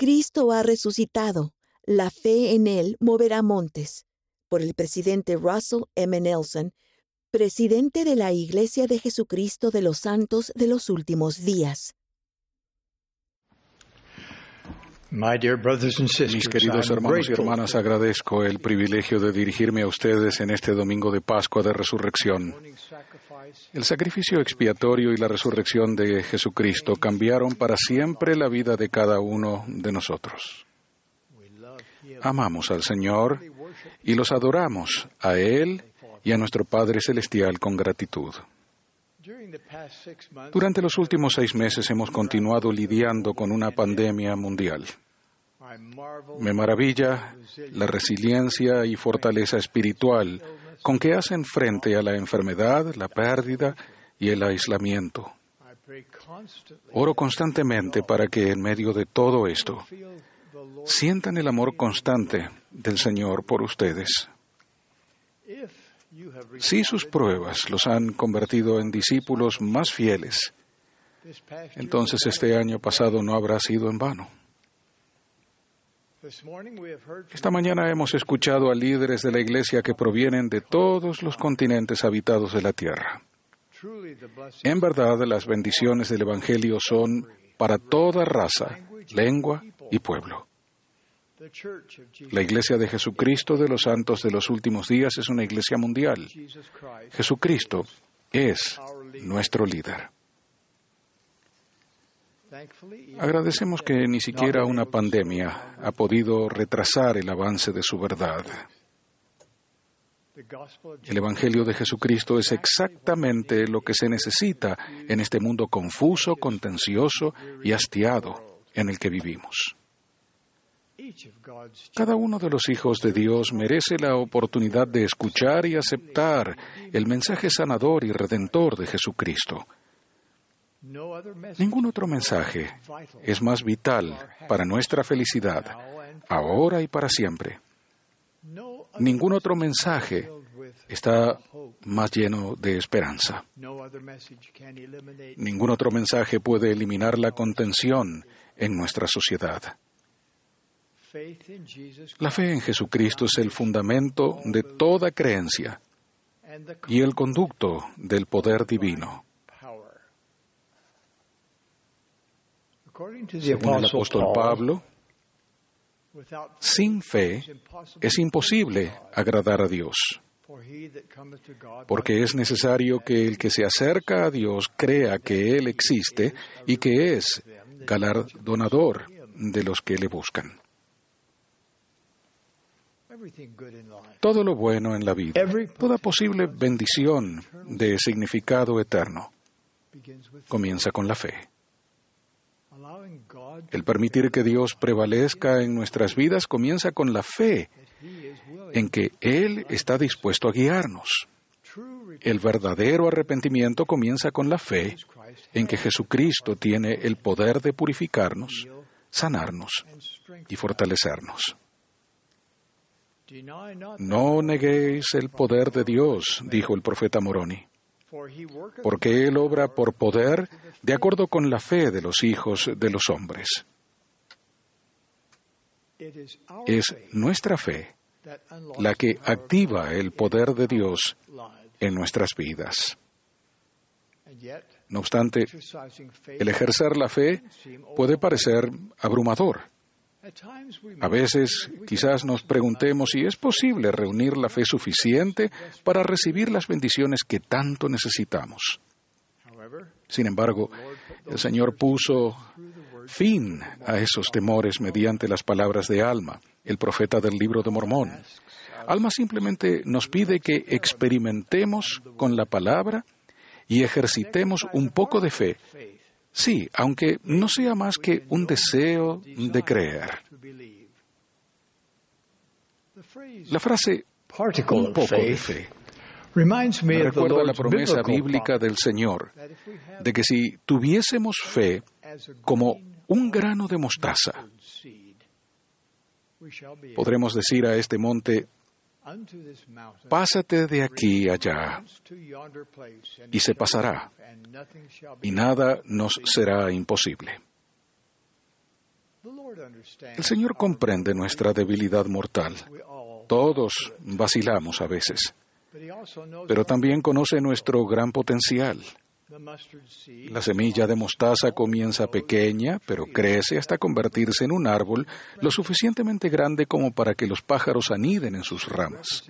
Cristo ha resucitado. La fe en Él moverá montes. Por el presidente Russell M. Nelson, presidente de la Iglesia de Jesucristo de los Santos de los Últimos Días. Mis queridos hermanos y hermanas, agradezco el privilegio de dirigirme a ustedes en este domingo de Pascua de Resurrección. El sacrificio expiatorio y la resurrección de Jesucristo cambiaron para siempre la vida de cada uno de nosotros. Amamos al Señor y los adoramos a Él y a nuestro Padre Celestial con gratitud. Durante los últimos seis meses hemos continuado lidiando con una pandemia mundial. Me maravilla la resiliencia y fortaleza espiritual con que hacen frente a la enfermedad, la pérdida y el aislamiento. Oro constantemente para que en medio de todo esto sientan el amor constante del Señor por ustedes. Si sus pruebas los han convertido en discípulos más fieles, entonces este año pasado no habrá sido en vano. Esta mañana hemos escuchado a líderes de la Iglesia que provienen de todos los continentes habitados de la tierra. En verdad, las bendiciones del Evangelio son para toda raza, lengua y pueblo. La Iglesia de Jesucristo de los Santos de los Últimos Días es una iglesia mundial. Jesucristo es nuestro líder. Agradecemos que ni siquiera una pandemia ha podido retrasar el avance de su verdad. El Evangelio de Jesucristo es exactamente lo que se necesita en este mundo confuso, contencioso y hastiado en el que vivimos. Cada uno de los hijos de Dios merece la oportunidad de escuchar y aceptar el mensaje sanador y redentor de Jesucristo. Ningún otro mensaje es más vital para nuestra felicidad, ahora y para siempre. Ningún otro mensaje está más lleno de esperanza. Ningún otro mensaje puede eliminar la contención en nuestra sociedad. La fe en Jesucristo es el fundamento de toda creencia y el conducto del poder divino. Según el apóstol Pablo, sin fe es imposible agradar a Dios, porque es necesario que el que se acerca a Dios crea que Él existe y que es galardonador de los que le buscan. Todo lo bueno en la vida, toda posible bendición de significado eterno, comienza con la fe. El permitir que Dios prevalezca en nuestras vidas comienza con la fe en que Él está dispuesto a guiarnos. El verdadero arrepentimiento comienza con la fe en que Jesucristo tiene el poder de purificarnos, sanarnos y fortalecernos. No neguéis el poder de Dios, dijo el profeta Moroni, porque Él obra por poder de acuerdo con la fe de los hijos de los hombres. Es nuestra fe la que activa el poder de Dios en nuestras vidas. No obstante, el ejercer la fe puede parecer abrumador. A veces quizás nos preguntemos si es posible reunir la fe suficiente para recibir las bendiciones que tanto necesitamos. Sin embargo, el Señor puso fin a esos temores mediante las palabras de Alma, el profeta del libro de Mormón. Alma simplemente nos pide que experimentemos con la palabra y ejercitemos un poco de fe Sí, aunque no sea más que un deseo de creer. La frase un poco de fe me recuerda la promesa bíblica del Señor de que si tuviésemos fe como un grano de mostaza, podremos decir a este monte, Pásate de aquí allá y se pasará, y nada nos será imposible. El Señor comprende nuestra debilidad mortal. Todos vacilamos a veces, pero también conoce nuestro gran potencial. La semilla de mostaza comienza pequeña, pero crece hasta convertirse en un árbol lo suficientemente grande como para que los pájaros aniden en sus ramas.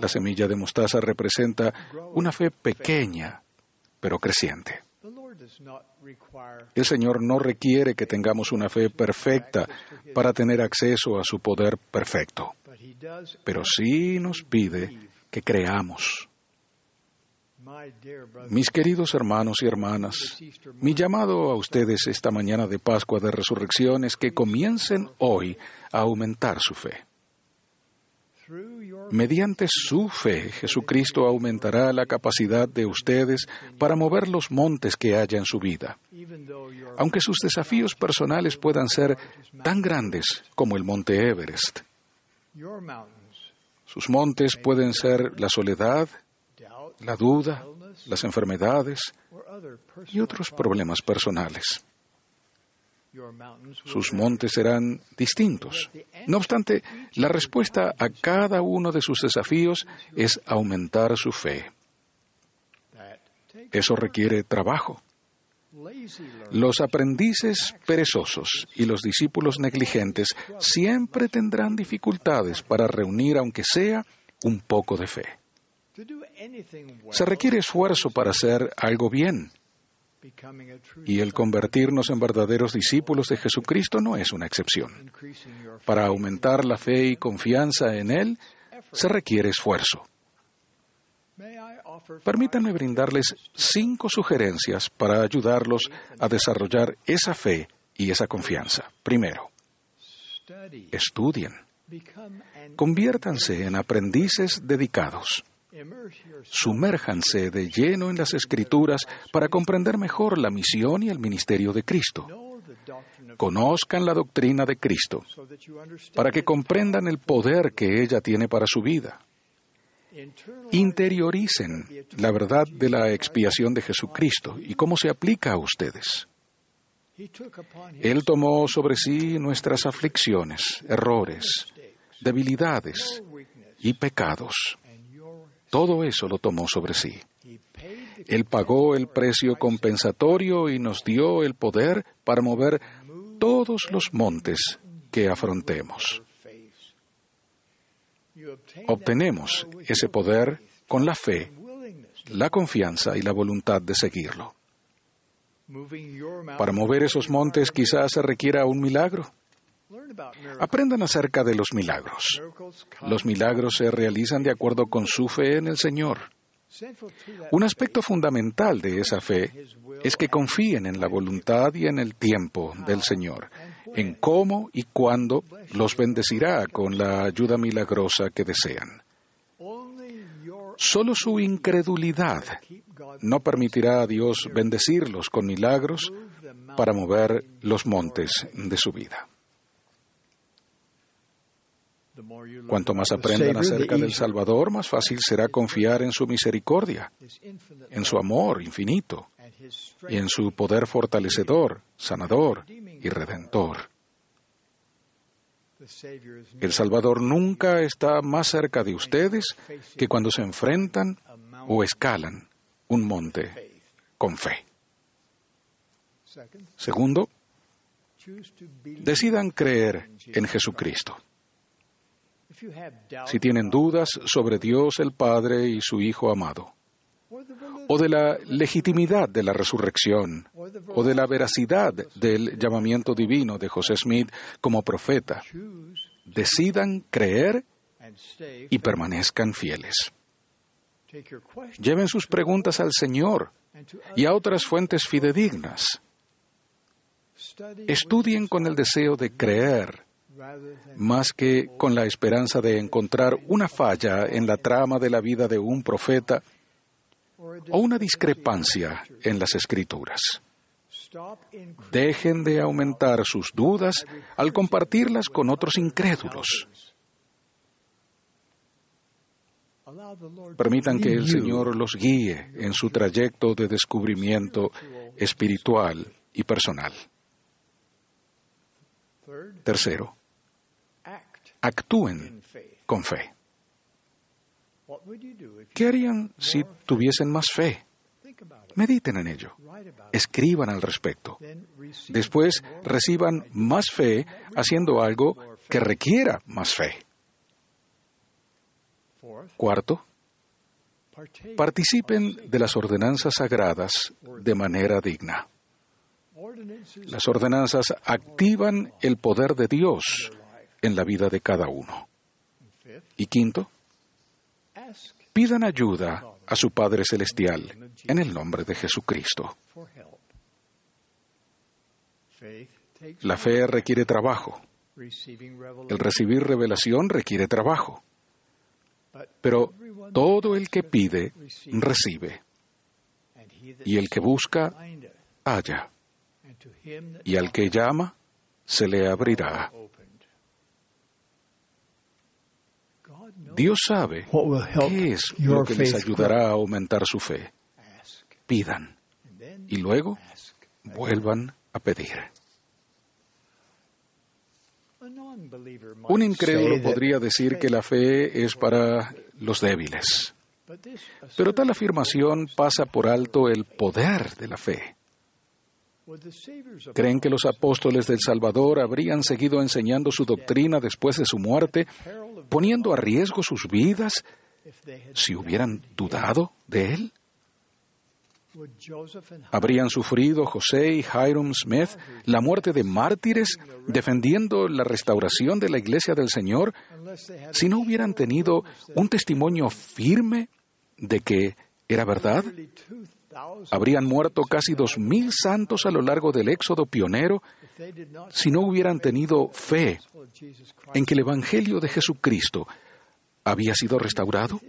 La semilla de mostaza representa una fe pequeña, pero creciente. El Señor no requiere que tengamos una fe perfecta para tener acceso a su poder perfecto, pero sí nos pide que creamos. Mis queridos hermanos y hermanas, mi llamado a ustedes esta mañana de Pascua de Resurrección es que comiencen hoy a aumentar su fe. Mediante su fe, Jesucristo aumentará la capacidad de ustedes para mover los montes que haya en su vida. Aunque sus desafíos personales puedan ser tan grandes como el monte Everest, sus montes pueden ser la soledad, la duda, las enfermedades y otros problemas personales. Sus montes serán distintos. No obstante, la respuesta a cada uno de sus desafíos es aumentar su fe. Eso requiere trabajo. Los aprendices perezosos y los discípulos negligentes siempre tendrán dificultades para reunir, aunque sea, un poco de fe. Se requiere esfuerzo para hacer algo bien. Y el convertirnos en verdaderos discípulos de Jesucristo no es una excepción. Para aumentar la fe y confianza en Él se requiere esfuerzo. Permítanme brindarles cinco sugerencias para ayudarlos a desarrollar esa fe y esa confianza. Primero, estudien. Conviértanse en aprendices dedicados. Sumérjanse de lleno en las escrituras para comprender mejor la misión y el ministerio de Cristo. Conozcan la doctrina de Cristo para que comprendan el poder que ella tiene para su vida. Interioricen la verdad de la expiación de Jesucristo y cómo se aplica a ustedes. Él tomó sobre sí nuestras aflicciones, errores, debilidades y pecados todo eso lo tomó sobre sí. Él pagó el precio compensatorio y nos dio el poder para mover todos los montes que afrontemos. Obtenemos ese poder con la fe, la confianza y la voluntad de seguirlo. Para mover esos montes quizás se requiera un milagro. Aprendan acerca de los milagros. Los milagros se realizan de acuerdo con su fe en el Señor. Un aspecto fundamental de esa fe es que confíen en la voluntad y en el tiempo del Señor, en cómo y cuándo los bendecirá con la ayuda milagrosa que desean. Solo su incredulidad no permitirá a Dios bendecirlos con milagros para mover los montes de su vida. Cuanto más aprendan acerca del Salvador, más fácil será confiar en su misericordia, en su amor infinito y en su poder fortalecedor, sanador y redentor. El Salvador nunca está más cerca de ustedes que cuando se enfrentan o escalan un monte con fe. Segundo, decidan creer en Jesucristo. Si tienen dudas sobre Dios el Padre y su Hijo amado, o de la legitimidad de la resurrección, o de la veracidad del llamamiento divino de José Smith como profeta, decidan creer y permanezcan fieles. Lleven sus preguntas al Señor y a otras fuentes fidedignas. Estudien con el deseo de creer más que con la esperanza de encontrar una falla en la trama de la vida de un profeta o una discrepancia en las escrituras. Dejen de aumentar sus dudas al compartirlas con otros incrédulos. Permitan que el Señor los guíe en su trayecto de descubrimiento espiritual y personal. Tercero, actúen con fe. ¿Qué harían si tuviesen más fe? Mediten en ello. Escriban al respecto. Después reciban más fe haciendo algo que requiera más fe. Cuarto, participen de las ordenanzas sagradas de manera digna. Las ordenanzas activan el poder de Dios en la vida de cada uno. Y quinto, pidan ayuda a su Padre Celestial en el nombre de Jesucristo. La fe requiere trabajo. El recibir revelación requiere trabajo. Pero todo el que pide, recibe. Y el que busca, halla. Y al que llama, se le abrirá. Dios sabe qué es lo que les ayudará a aumentar su fe. Pidan y luego vuelvan a pedir. Un incrédulo podría decir que la fe es para los débiles, pero tal afirmación pasa por alto el poder de la fe. ¿Creen que los apóstoles del Salvador habrían seguido enseñando su doctrina después de su muerte, poniendo a riesgo sus vidas si hubieran dudado de él? ¿Habrían sufrido José y Hiram Smith la muerte de mártires defendiendo la restauración de la iglesia del Señor si no hubieran tenido un testimonio firme de que era verdad? Habrían muerto casi dos mil santos a lo largo del éxodo pionero si no hubieran tenido fe en que el Evangelio de Jesucristo había sido restaurado?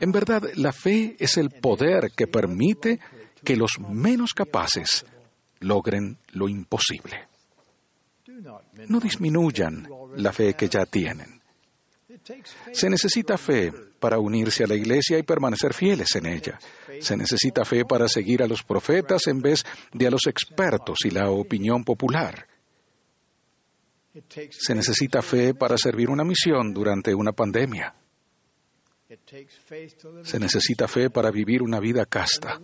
En verdad, la fe es el poder que permite que los menos capaces logren lo imposible. No disminuyan la fe que ya tienen. Se necesita fe para unirse a la iglesia y permanecer fieles en ella. Se necesita fe para seguir a los profetas en vez de a los expertos y la opinión popular. Se necesita fe para servir una misión durante una pandemia. Se necesita fe para vivir una vida casta.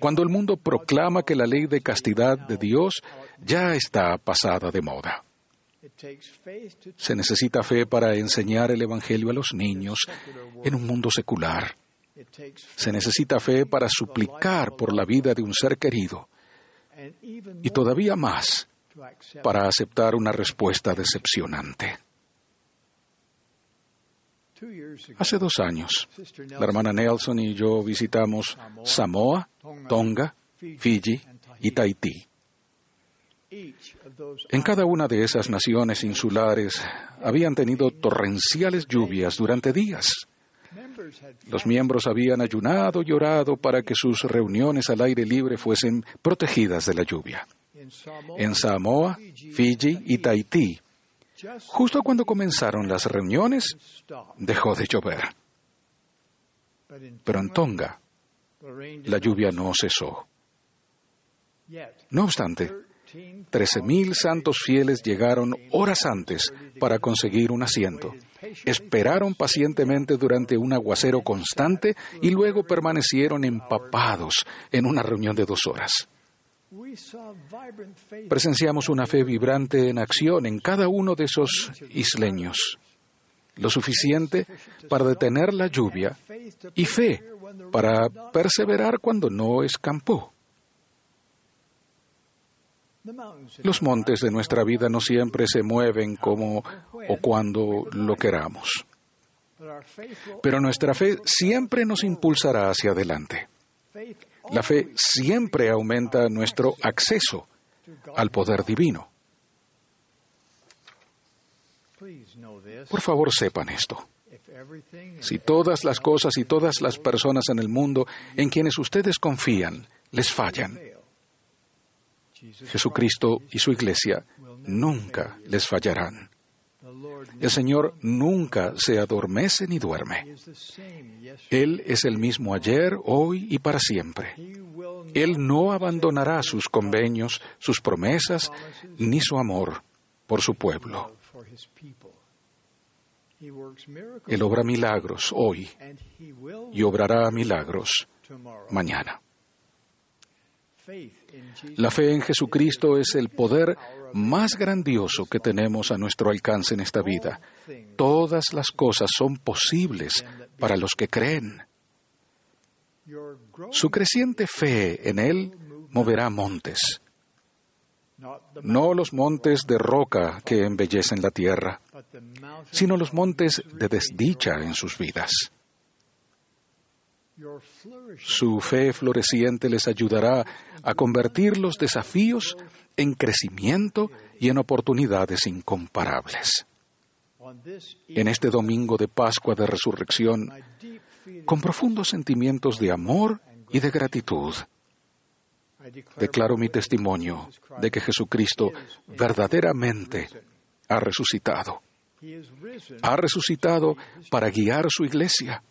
Cuando el mundo proclama que la ley de castidad de Dios ya está pasada de moda. Se necesita fe para enseñar el Evangelio a los niños en un mundo secular. Se necesita fe para suplicar por la vida de un ser querido. Y todavía más, para aceptar una respuesta decepcionante. Hace dos años, la hermana Nelson y yo visitamos Samoa, Tonga, Fiji y Tahití. En cada una de esas naciones insulares habían tenido torrenciales lluvias durante días. Los miembros habían ayunado y orado para que sus reuniones al aire libre fuesen protegidas de la lluvia. En Samoa, Fiji y Tahití Justo cuando comenzaron las reuniones, dejó de llover. Pero en Tonga, la lluvia no cesó. No obstante, 13.000 santos fieles llegaron horas antes para conseguir un asiento. Esperaron pacientemente durante un aguacero constante y luego permanecieron empapados en una reunión de dos horas. Presenciamos una fe vibrante en acción en cada uno de esos isleños, lo suficiente para detener la lluvia y fe para perseverar cuando no escampó. Los montes de nuestra vida no siempre se mueven como o cuando lo queramos, pero nuestra fe siempre nos impulsará hacia adelante. La fe siempre aumenta nuestro acceso al poder divino. Por favor, sepan esto. Si todas las cosas y todas las personas en el mundo en quienes ustedes confían les fallan, Jesucristo y su iglesia nunca les fallarán. El Señor nunca se adormece ni duerme. Él es el mismo ayer, hoy y para siempre. Él no abandonará sus convenios, sus promesas, ni su amor por su pueblo. Él obra milagros hoy y obrará milagros mañana. La fe en Jesucristo es el poder más grandioso que tenemos a nuestro alcance en esta vida. Todas las cosas son posibles para los que creen. Su creciente fe en Él moverá montes, no los montes de roca que embellecen la tierra, sino los montes de desdicha en sus vidas. Su fe floreciente les ayudará a convertir los desafíos en crecimiento y en oportunidades incomparables. En este domingo de Pascua de Resurrección, con profundos sentimientos de amor y de gratitud, declaro mi testimonio de que Jesucristo verdaderamente ha resucitado. Ha resucitado para guiar su iglesia.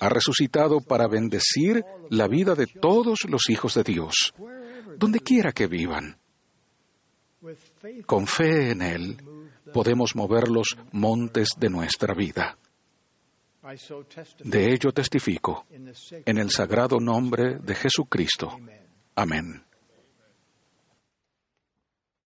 Ha resucitado para bendecir la vida de todos los hijos de Dios, donde quiera que vivan. Con fe en Él podemos mover los montes de nuestra vida. De ello testifico en el sagrado nombre de Jesucristo. Amén.